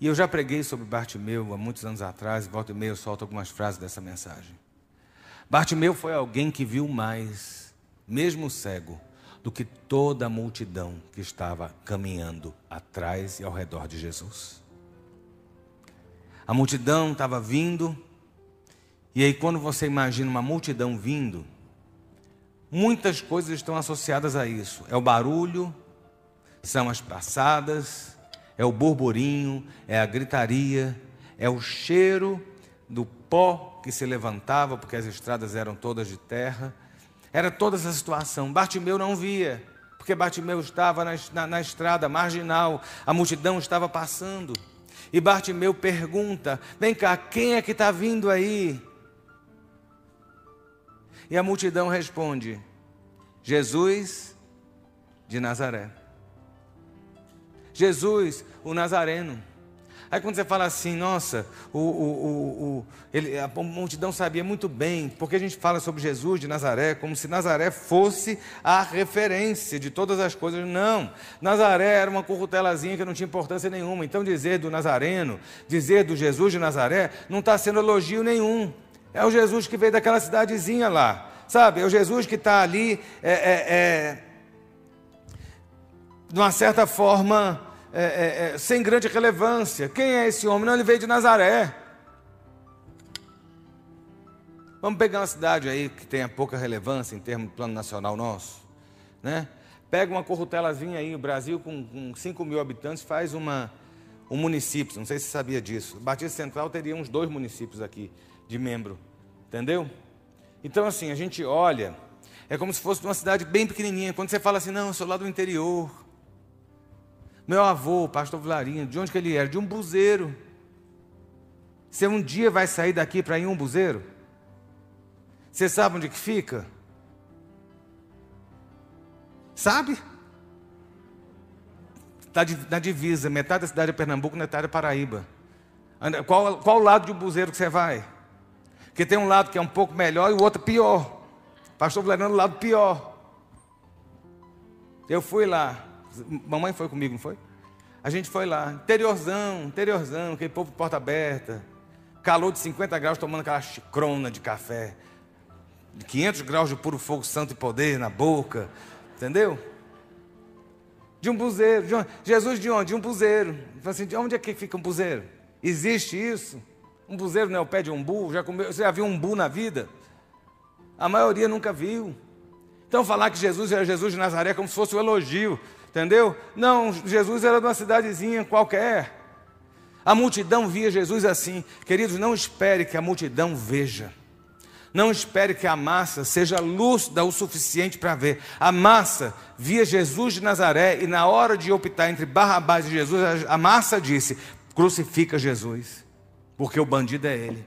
E eu já preguei sobre Bartimeu há muitos anos atrás, volta e meia eu solto algumas frases dessa mensagem. Bartimeu foi alguém que viu mais, mesmo cego, do que toda a multidão que estava caminhando atrás e ao redor de Jesus. A multidão estava vindo, e aí quando você imagina uma multidão vindo, Muitas coisas estão associadas a isso. É o barulho, são as passadas, é o burburinho, é a gritaria, é o cheiro do pó que se levantava, porque as estradas eram todas de terra. Era toda essa situação. Bartimeu não via, porque Bartimeu estava na, na, na estrada marginal, a multidão estava passando. E Bartimeu pergunta: Vem cá, quem é que está vindo aí? E a multidão responde: Jesus de Nazaré. Jesus, o Nazareno. Aí quando você fala assim, nossa, o, o, o, ele, a multidão sabia muito bem, porque a gente fala sobre Jesus de Nazaré como se Nazaré fosse a referência de todas as coisas. Não, Nazaré era uma currutelazinha que não tinha importância nenhuma. Então dizer do Nazareno, dizer do Jesus de Nazaré, não está sendo elogio nenhum. É o Jesus que veio daquela cidadezinha lá. Sabe, é o Jesus que está ali, é, é, é, de uma certa forma, é, é, sem grande relevância. Quem é esse homem? Não, ele veio de Nazaré. Vamos pegar uma cidade aí que tenha pouca relevância em termos do plano nacional nosso, né? Pega uma corrutelazinha aí, o Brasil com, com 5 mil habitantes faz uma, um município, não sei se você sabia disso. Batista Central teria uns dois municípios aqui de membro, entendeu? Então, assim, a gente olha, é como se fosse uma cidade bem pequenininha. Quando você fala assim, não, eu sou lá do interior. Meu avô, pastor Vilarinho, de onde que ele era? De um buzeiro. Você um dia vai sair daqui para ir um buzeiro? Você sabe onde que fica? Sabe? Está na divisa, metade da cidade é Pernambuco, metade é Paraíba. Qual, qual lado de um buzeiro que você vai? Porque tem um lado que é um pouco melhor e o outro pior. Pastor Valeriano do lado pior. Eu fui lá. Mamãe foi comigo, não foi? A gente foi lá. Interiorzão, interiorzão, aquele povo de porta aberta. Calor de 50 graus, tomando aquela chicrona de café. 500 graus de puro fogo santo e poder na boca. Entendeu? De um buzeiro. De um... Jesus de onde? De um buzeiro. Assim, de onde é que fica um buzeiro? Existe isso? Um buzeiro não é o pé de umbu? Já comeu, você já viu um umbu na vida? A maioria nunca viu. Então falar que Jesus era Jesus de Nazaré é como se fosse um elogio, entendeu? Não, Jesus era de uma cidadezinha qualquer. A multidão via Jesus assim. Queridos, não espere que a multidão veja. Não espere que a massa seja lúcida o suficiente para ver. A massa via Jesus de Nazaré e na hora de optar entre Barrabás e Jesus, a massa disse: crucifica Jesus porque o bandido é ele.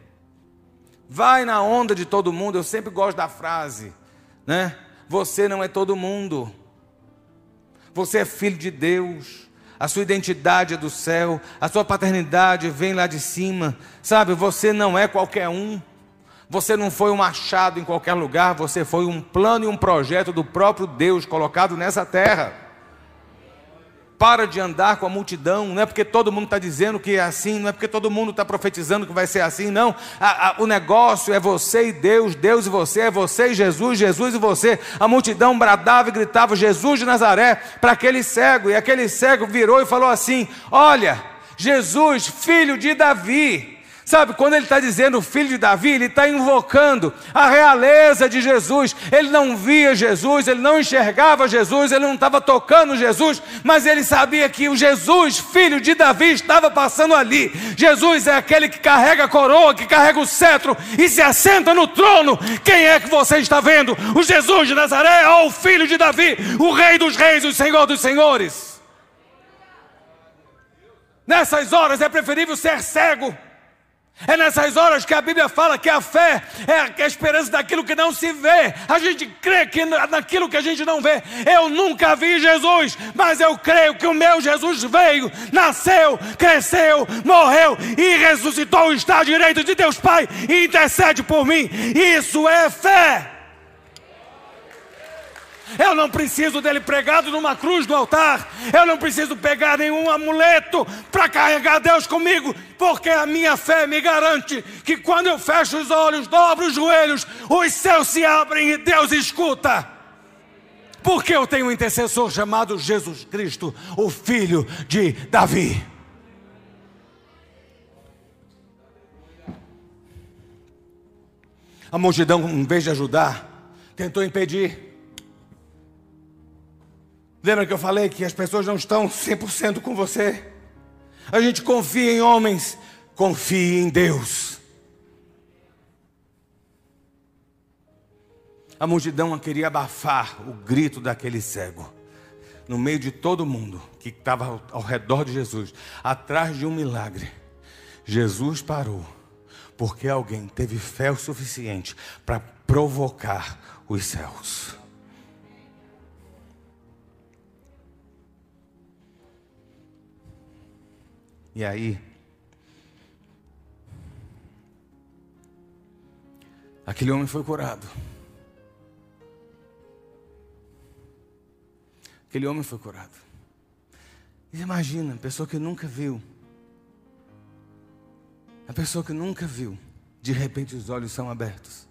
Vai na onda de todo mundo, eu sempre gosto da frase, né? Você não é todo mundo. Você é filho de Deus. A sua identidade é do céu, a sua paternidade vem lá de cima. Sabe, você não é qualquer um. Você não foi um achado em qualquer lugar, você foi um plano e um projeto do próprio Deus colocado nessa terra. Para de andar com a multidão, não é porque todo mundo está dizendo que é assim, não é porque todo mundo está profetizando que vai ser assim, não. A, a, o negócio é você e Deus, Deus e você, é você e Jesus, Jesus e você. A multidão bradava e gritava: Jesus de Nazaré, para aquele cego, e aquele cego virou e falou assim: Olha, Jesus, filho de Davi, Sabe, quando ele está dizendo filho de Davi, ele está invocando a realeza de Jesus. Ele não via Jesus, ele não enxergava Jesus, ele não estava tocando Jesus, mas ele sabia que o Jesus, filho de Davi, estava passando ali. Jesus é aquele que carrega a coroa, que carrega o cetro e se assenta no trono. Quem é que você está vendo? O Jesus de Nazaré ou o filho de Davi, o rei dos reis, o senhor dos senhores? Nessas horas é preferível ser cego é nessas horas que a Bíblia fala que a fé é a esperança daquilo que não se vê. A gente crê que naquilo que a gente não vê. Eu nunca vi Jesus, mas eu creio que o meu Jesus veio, nasceu, cresceu, morreu e ressuscitou, está à direita de Deus Pai e intercede por mim. Isso é fé. Eu não preciso dele pregado numa cruz no altar. Eu não preciso pegar nenhum amuleto para carregar Deus comigo, porque a minha fé me garante que quando eu fecho os olhos, dobro os joelhos, os céus se abrem e Deus escuta. Porque eu tenho um intercessor chamado Jesus Cristo, o filho de Davi. A multidão, em vez de ajudar, tentou impedir. Lembra que eu falei que as pessoas não estão 100% com você? A gente confia em homens, confie em Deus. A multidão queria abafar o grito daquele cego. No meio de todo mundo que estava ao redor de Jesus, atrás de um milagre, Jesus parou, porque alguém teve fé o suficiente para provocar os céus. E aí, aquele homem foi curado. Aquele homem foi curado. Imagina, pessoa que nunca viu. A pessoa que nunca viu, de repente os olhos são abertos.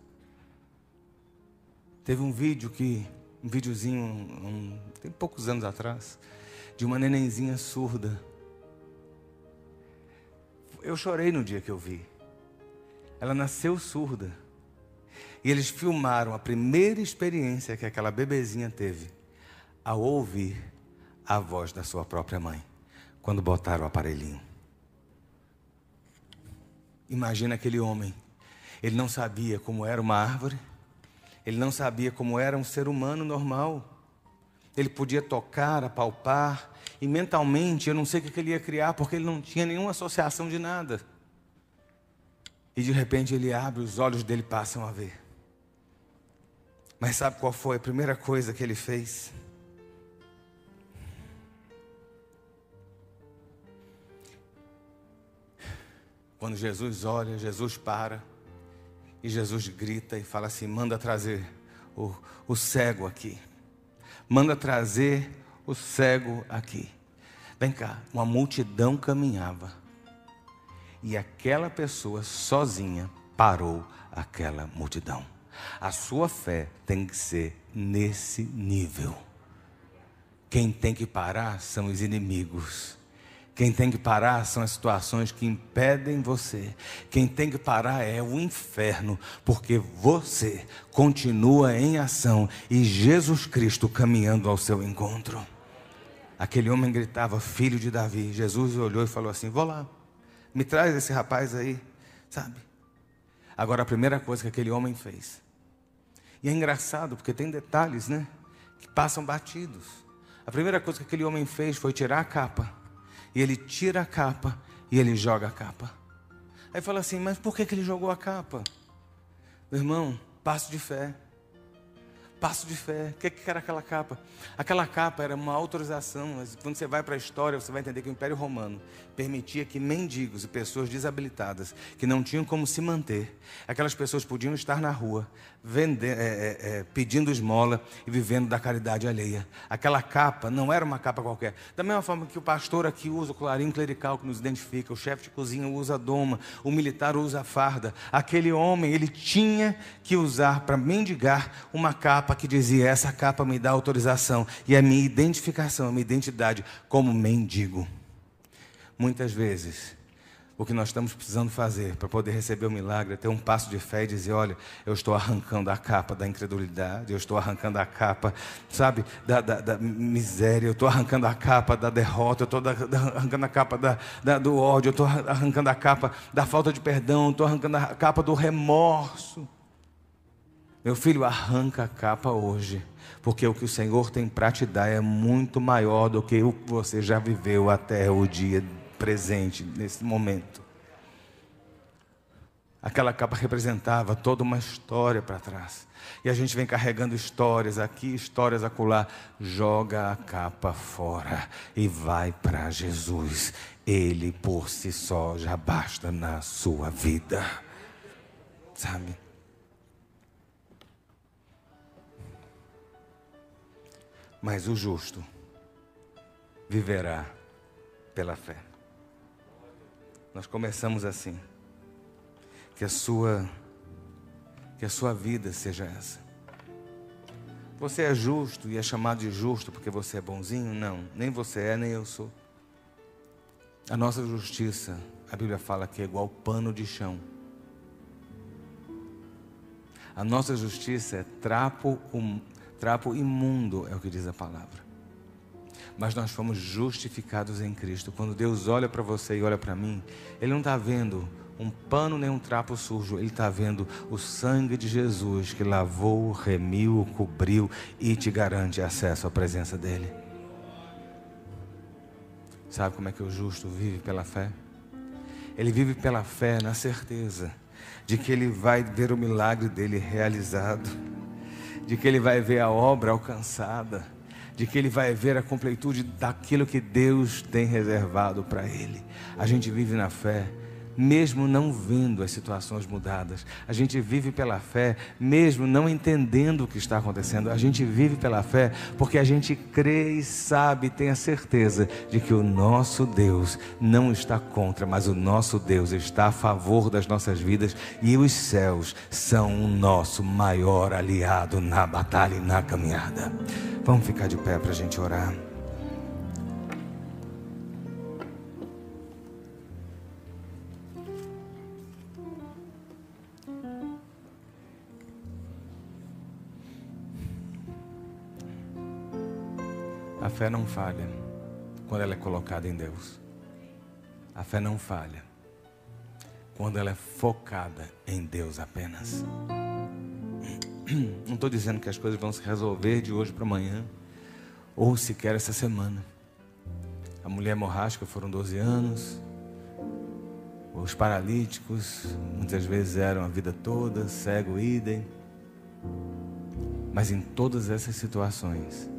Teve um vídeo que, um videozinho, um, tem poucos anos atrás, de uma nenenzinha surda eu chorei no dia que eu vi. Ela nasceu surda. E eles filmaram a primeira experiência que aquela bebezinha teve ao ouvir a voz da sua própria mãe, quando botaram o aparelhinho. Imagina aquele homem. Ele não sabia como era uma árvore, ele não sabia como era um ser humano normal. Ele podia tocar, apalpar, e mentalmente eu não sei o que ele ia criar, porque ele não tinha nenhuma associação de nada. E de repente ele abre, os olhos dele passam a ver. Mas sabe qual foi a primeira coisa que ele fez? Quando Jesus olha, Jesus para, e Jesus grita e fala assim: manda trazer o, o cego aqui, manda trazer o cego aqui. Vem cá, uma multidão caminhava. E aquela pessoa sozinha parou aquela multidão. A sua fé tem que ser nesse nível. Quem tem que parar são os inimigos. Quem tem que parar são as situações que impedem você. Quem tem que parar é o inferno, porque você continua em ação e Jesus Cristo caminhando ao seu encontro. Aquele homem gritava, filho de Davi. Jesus olhou e falou assim: Vou lá, me traz esse rapaz aí, sabe? Agora, a primeira coisa que aquele homem fez. E é engraçado, porque tem detalhes, né? Que passam batidos. A primeira coisa que aquele homem fez foi tirar a capa. E ele tira a capa e ele joga a capa. Aí fala assim: Mas por que, que ele jogou a capa? Meu irmão, passo de fé. Passo de fé. O que, que era aquela capa? Aquela capa era uma autorização. Mas quando você vai para a história, você vai entender que o Império Romano permitia que mendigos e pessoas desabilitadas, que não tinham como se manter, aquelas pessoas podiam estar na rua, vender, é, é, é, pedindo esmola e vivendo da caridade alheia. Aquela capa não era uma capa qualquer. Da mesma forma que o pastor aqui usa o clarim clerical que nos identifica, o chefe de cozinha usa a doma, o militar usa a farda. Aquele homem, ele tinha que usar para mendigar uma capa que dizia: essa capa me dá autorização e a minha identificação, a minha identidade como mendigo. Muitas vezes, O que nós estamos precisando fazer para poder receber o milagre é ter um passo de fé e dizer: olha, eu estou arrancando a capa da incredulidade, eu estou arrancando a capa, sabe, da, da, da miséria, eu estou arrancando a capa da derrota, eu estou arrancando a capa da, da, do ódio, eu estou arrancando a capa da falta de perdão, eu estou arrancando a capa do remorso. Meu filho, arranca a capa hoje, porque o que o Senhor tem para te dar é muito maior do que o que você já viveu até o dia presente nesse momento. Aquela capa representava toda uma história para trás. E a gente vem carregando histórias aqui, histórias acolá. Joga a capa fora e vai para Jesus. Ele por si só já basta na sua vida. Sabe? Mas o justo viverá pela fé. Nós começamos assim. Que a sua que a sua vida seja essa. Você é justo e é chamado de justo porque você é bonzinho? Não, nem você é, nem eu sou. A nossa justiça, a Bíblia fala que é igual pano de chão. A nossa justiça é trapo, um, trapo imundo, é o que diz a palavra mas nós fomos justificados em Cristo. Quando Deus olha para você e olha para mim, Ele não está vendo um pano nem um trapo sujo, Ele está vendo o sangue de Jesus que lavou, remiu, cobriu e te garante acesso à presença dEle. Sabe como é que o justo vive pela fé? Ele vive pela fé na certeza de que ele vai ver o milagre dele realizado, de que ele vai ver a obra alcançada de que ele vai ver a completude daquilo que Deus tem reservado para ele. A gente vive na fé mesmo não vendo as situações mudadas. A gente vive pela fé, mesmo não entendendo o que está acontecendo. A gente vive pela fé porque a gente crê e sabe, tem a certeza de que o nosso Deus não está contra, mas o nosso Deus está a favor das nossas vidas e os céus são o nosso maior aliado na batalha e na caminhada. Vamos ficar de pé para a gente orar. A fé não falha quando ela é colocada em Deus. A fé não falha quando ela é focada em Deus apenas. Não estou dizendo que as coisas vão se resolver de hoje para amanhã, ou sequer essa semana. A mulher hemorrágica foram 12 anos. Os paralíticos muitas vezes eram a vida toda, cego, idem. Mas em todas essas situações,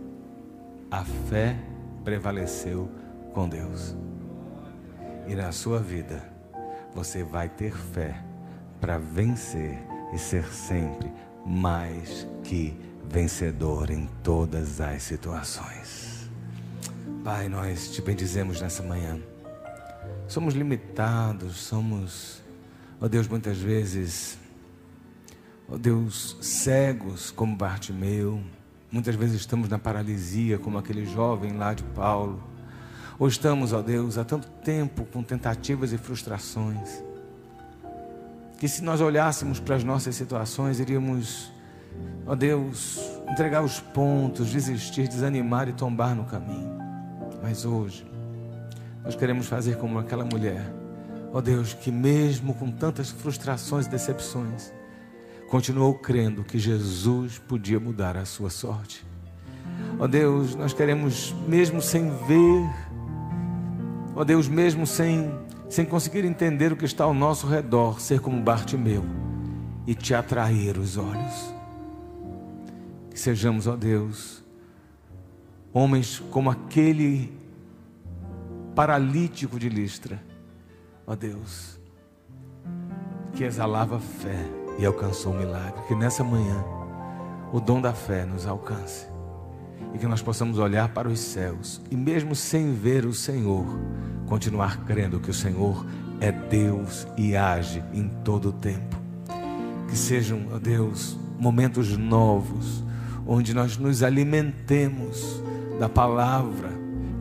a fé prevaleceu com Deus. E na sua vida, você vai ter fé para vencer e ser sempre mais que vencedor em todas as situações. Pai, nós te bendizemos nessa manhã. Somos limitados, somos, ó oh Deus, muitas vezes, ó oh Deus, cegos como Bartimeu Muitas vezes estamos na paralisia, como aquele jovem lá de Paulo. Ou estamos, ó Deus, há tanto tempo com tentativas e frustrações. Que se nós olhássemos para as nossas situações, iríamos, ó Deus, entregar os pontos, desistir, desanimar e tombar no caminho. Mas hoje, nós queremos fazer como aquela mulher, ó Deus, que mesmo com tantas frustrações e decepções, continuou crendo que Jesus podia mudar a sua sorte. Ó oh Deus, nós queremos, mesmo sem ver, ó oh Deus, mesmo sem, sem conseguir entender o que está ao nosso redor, ser como Bartimeu e te atrair os olhos. Que sejamos, ó oh Deus, homens como aquele paralítico de Listra, ó Deus, que exalava fé e alcançou o milagre. Que nessa manhã o dom da fé nos alcance e que nós possamos olhar para os céus e, mesmo sem ver o Senhor, continuar crendo que o Senhor é Deus e age em todo o tempo. Que sejam, ó Deus, momentos novos, onde nós nos alimentemos da palavra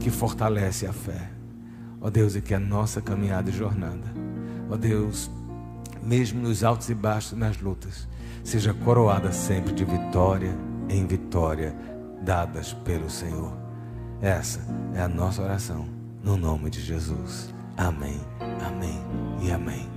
que fortalece a fé. Ó Deus, e que a nossa caminhada e jornada, ó Deus, mesmo nos altos e baixos, nas lutas, seja coroada sempre de vitória em vitória, dadas pelo Senhor. Essa é a nossa oração, no nome de Jesus. Amém, amém e amém.